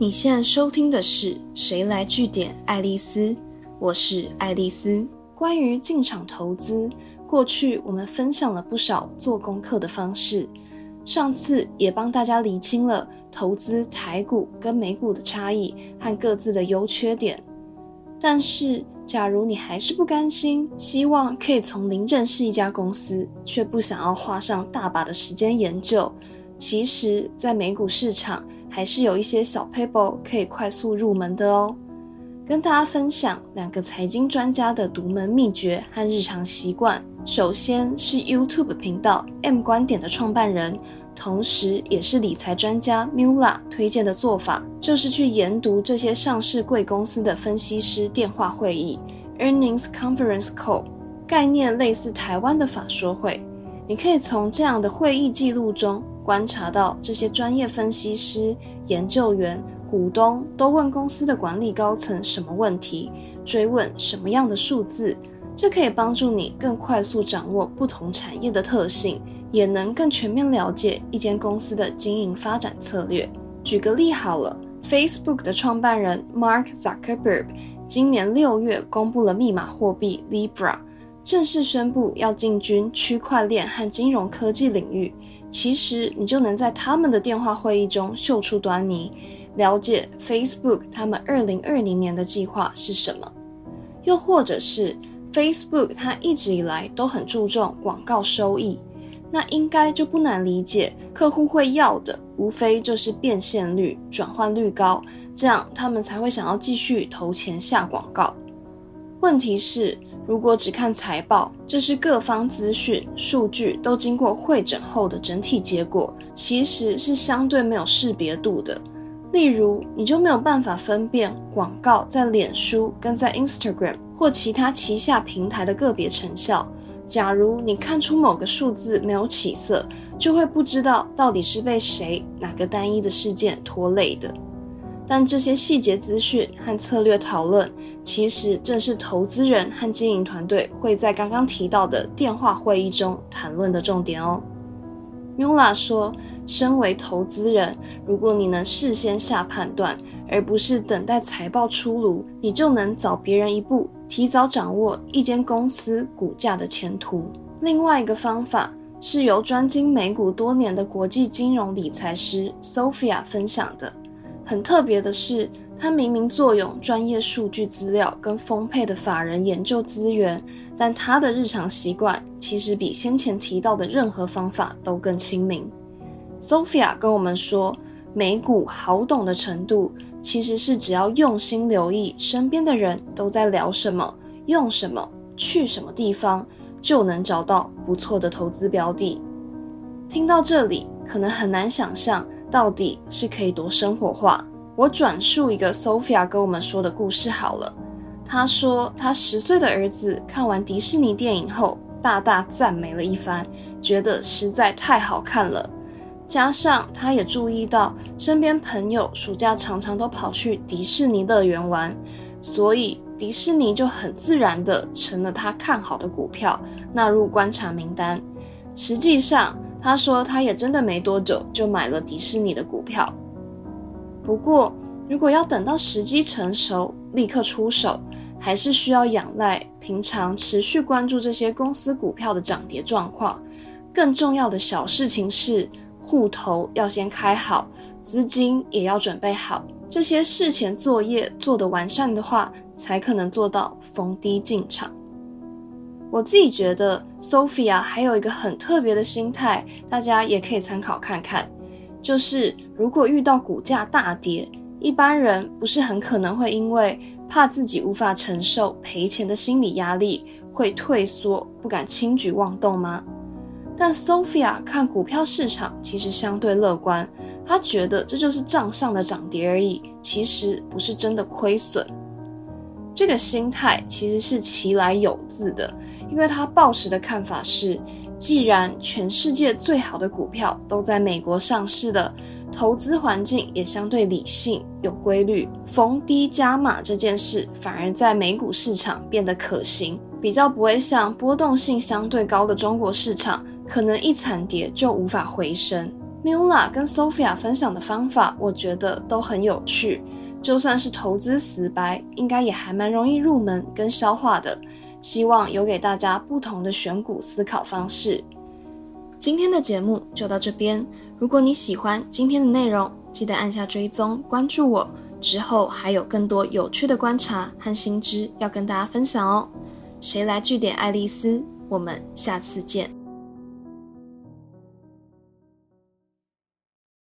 你现在收听的是《谁来据点爱丽丝》，我是爱丽丝。关于进场投资，过去我们分享了不少做功课的方式，上次也帮大家理清了投资台股跟美股的差异和各自的优缺点。但是，假如你还是不甘心，希望可以从零认识一家公司，却不想要花上大把的时间研究，其实，在美股市场还是有一些小 paper 可以快速入门的哦。跟大家分享两个财经专家的独门秘诀和日常习惯。首先是 YouTube 频道 M 观点的创办人，同时也是理财专家 Mula 推荐的做法，就是去研读这些上市贵公司的分析师电话会议 （Earnings Conference Call），概念类似台湾的法说会。你可以从这样的会议记录中观察到这些专业分析师、研究员、股东都问公司的管理高层什么问题，追问什么样的数字。这可以帮助你更快速掌握不同产业的特性，也能更全面了解一间公司的经营发展策略。举个例好了，Facebook 的创办人 Mark Zuckerberg 今年六月公布了密码货币 Libra。正式宣布要进军区块链和金融科技领域，其实你就能在他们的电话会议中嗅出端倪，了解 Facebook 他们二零二零年的计划是什么。又或者是 Facebook 它一直以来都很注重广告收益，那应该就不难理解，客户会要的无非就是变现率、转换率高，这样他们才会想要继续投钱下广告。问题是。如果只看财报，这是各方资讯数据都经过会诊后的整体结果，其实是相对没有识别度的。例如，你就没有办法分辨广告在脸书跟在 Instagram 或其他旗下平台的个别成效。假如你看出某个数字没有起色，就会不知道到底是被谁哪个单一的事件拖累的。但这些细节资讯和策略讨论，其实正是投资人和经营团队会在刚刚提到的电话会议中谈论的重点哦。Mula 说：“身为投资人，如果你能事先下判断，而不是等待财报出炉，你就能早别人一步，提早掌握一间公司股价的前途。”另外一个方法是由专精美股多年的国际金融理财师 Sophia 分享的。很特别的是，他明明坐拥专业数据资料跟丰沛的法人研究资源，但他的日常习惯其实比先前提到的任何方法都更亲民。Sophia 跟我们说，美股好懂的程度，其实是只要用心留意身边的人都在聊什么、用什么、去什么地方，就能找到不错的投资标的。听到这里，可能很难想象。到底是可以多生活化？我转述一个 Sophia 跟我们说的故事好了。她说，她十岁的儿子看完迪士尼电影后，大大赞美了一番，觉得实在太好看了。加上他也注意到身边朋友暑假常常都跑去迪士尼乐园玩，所以迪士尼就很自然的成了他看好的股票，纳入观察名单。实际上，他说，他也真的没多久就买了迪士尼的股票。不过，如果要等到时机成熟立刻出手，还是需要仰赖平常持续关注这些公司股票的涨跌状况。更重要的小事情是，户头要先开好，资金也要准备好。这些事前作业做得完善的话，才可能做到逢低进场。我自己觉得，Sophia 还有一个很特别的心态，大家也可以参考看看。就是如果遇到股价大跌，一般人不是很可能会因为怕自己无法承受赔钱的心理压力，会退缩，不敢轻举妄动吗？但 Sophia 看股票市场其实相对乐观，她觉得这就是账上的涨跌而已，其实不是真的亏损。这个心态其实是其来有自的。因为他抱持的看法是，既然全世界最好的股票都在美国上市了，投资环境也相对理性有规律，逢低加码这件事反而在美股市场变得可行，比较不会像波动性相对高的中国市场，可能一惨跌就无法回升。Mila 跟 Sophia 分享的方法，我觉得都很有趣。就算是投资死白，应该也还蛮容易入门跟消化的。希望有给大家不同的选股思考方式。今天的节目就到这边。如果你喜欢今天的内容，记得按下追踪关注我。之后还有更多有趣的观察和新知要跟大家分享哦。谁来据点爱丽丝？我们下次见。